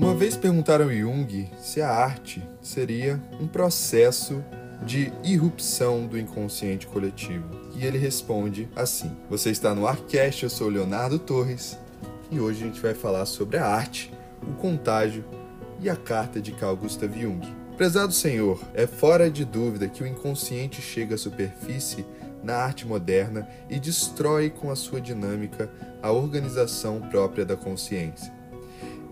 Uma vez perguntaram a Jung se a arte seria um processo de irrupção do inconsciente coletivo. E ele responde assim: Você está no Arcast, eu sou Leonardo Torres, e hoje a gente vai falar sobre a arte, o contágio e a carta de Carl Gustav Jung. Prezado Senhor, é fora de dúvida que o inconsciente chega à superfície na arte moderna e destrói com a sua dinâmica a organização própria da consciência.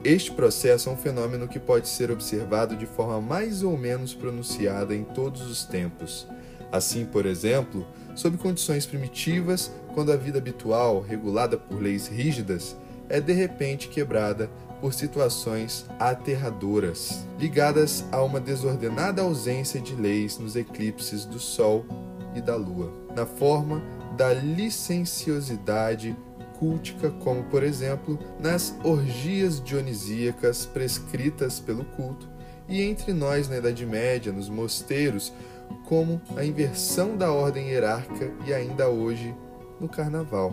Este processo é um fenômeno que pode ser observado de forma mais ou menos pronunciada em todos os tempos. Assim, por exemplo, sob condições primitivas, quando a vida habitual, regulada por leis rígidas, é de repente quebrada por situações aterradoras, ligadas a uma desordenada ausência de leis nos eclipses do Sol e da Lua, na forma da licenciosidade cultica, como por exemplo nas orgias dionisíacas prescritas pelo culto, e entre nós na Idade Média, nos mosteiros, como a inversão da ordem hierárquica e ainda hoje no Carnaval.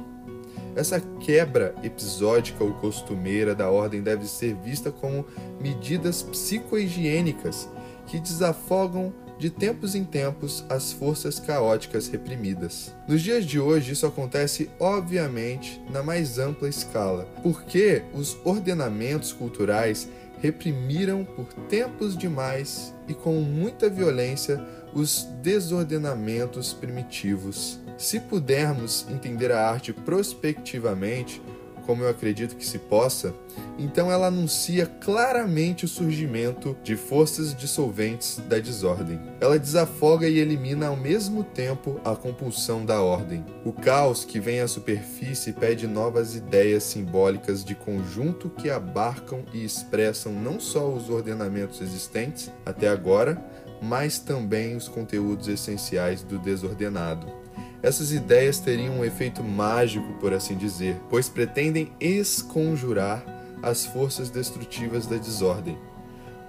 Essa quebra episódica ou costumeira da ordem deve ser vista como medidas psicohigiênicas que desafogam de tempos em tempos as forças caóticas reprimidas. Nos dias de hoje, isso acontece obviamente na mais ampla escala, porque os ordenamentos culturais reprimiram por tempos demais e com muita violência os desordenamentos primitivos. Se pudermos entender a arte prospectivamente, como eu acredito que se possa, então ela anuncia claramente o surgimento de forças dissolventes da desordem. Ela desafoga e elimina ao mesmo tempo a compulsão da ordem. O caos que vem à superfície pede novas ideias simbólicas de conjunto que abarcam e expressam não só os ordenamentos existentes até agora, mas também os conteúdos essenciais do desordenado. Essas ideias teriam um efeito mágico, por assim dizer, pois pretendem esconjurar as forças destrutivas da desordem,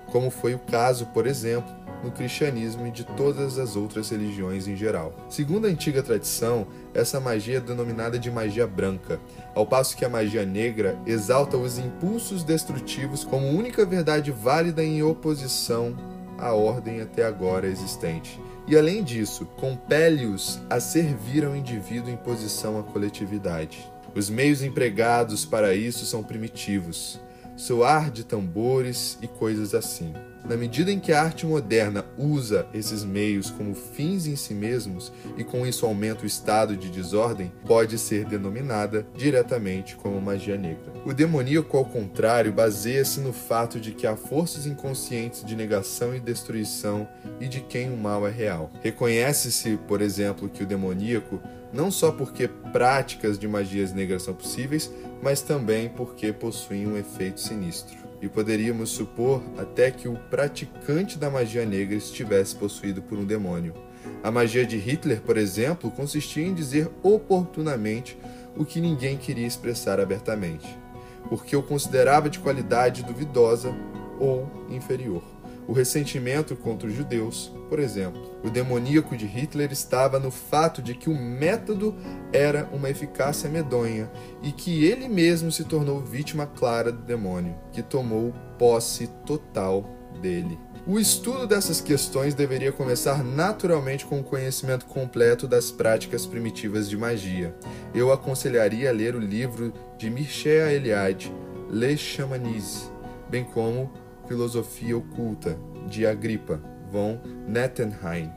como foi o caso, por exemplo, no cristianismo e de todas as outras religiões em geral. Segundo a antiga tradição, essa magia é denominada de magia branca, ao passo que a magia negra exalta os impulsos destrutivos como única verdade válida em oposição à ordem até agora existente e, além disso, compele-os a servir ao indivíduo em posição à coletividade. Os meios empregados para isso são primitivos, soar de tambores e coisas assim. Na medida em que a arte moderna usa esses meios como fins em si mesmos e com isso aumenta o estado de desordem, pode ser denominada diretamente como magia negra. O demoníaco, ao contrário, baseia-se no fato de que há forças inconscientes de negação e destruição e de quem o mal é real. Reconhece-se, por exemplo, que o demoníaco não só porque práticas de magias negras são possíveis, mas também porque possuem um efeito sinistro e poderíamos supor até que o praticante da magia negra estivesse possuído por um demônio. A magia de Hitler, por exemplo, consistia em dizer oportunamente o que ninguém queria expressar abertamente, porque o considerava de qualidade duvidosa ou inferior o ressentimento contra os judeus, por exemplo. O demoníaco de Hitler estava no fato de que o método era uma eficácia medonha e que ele mesmo se tornou vítima clara do demônio, que tomou posse total dele. O estudo dessas questões deveria começar naturalmente com o conhecimento completo das práticas primitivas de magia. Eu aconselharia a ler o livro de Mircea Eliade, Le Chamanisme, bem como Filosofia Oculta, de Agripa, von Nettenheim,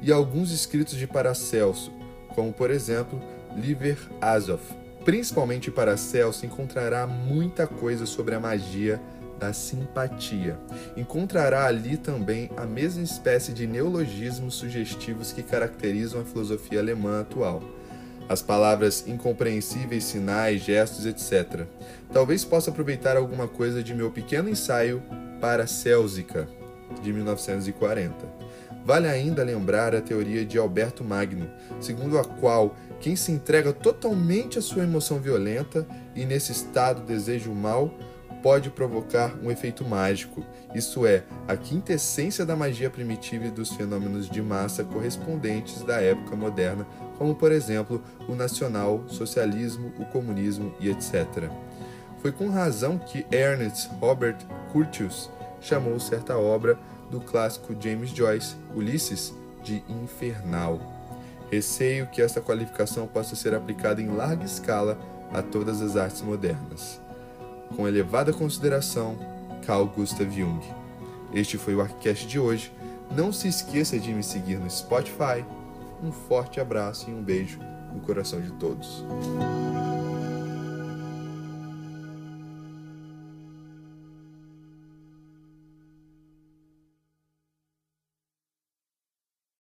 e alguns escritos de Paracelso, como por exemplo Liber Azov. Principalmente Paracelso encontrará muita coisa sobre a magia da simpatia. Encontrará ali também a mesma espécie de neologismos sugestivos que caracterizam a filosofia alemã atual. As palavras incompreensíveis, sinais, gestos, etc. Talvez possa aproveitar alguma coisa de meu pequeno ensaio para Célsica, de 1940. Vale ainda lembrar a teoria de Alberto Magno, segundo a qual quem se entrega totalmente à sua emoção violenta e nesse estado deseja o mal pode provocar um efeito mágico, isso é, a quintessência da magia primitiva e dos fenômenos de massa correspondentes da época moderna, como por exemplo o nacional, socialismo, o comunismo e etc. Foi com razão que Ernest Robert Curtius chamou certa obra do clássico James Joyce, Ulisses, de infernal. Receio que esta qualificação possa ser aplicada em larga escala a todas as artes modernas. Com elevada consideração, Carl Gustav Jung. Este foi o Arquicast de hoje. Não se esqueça de me seguir no Spotify. Um forte abraço e um beijo no coração de todos.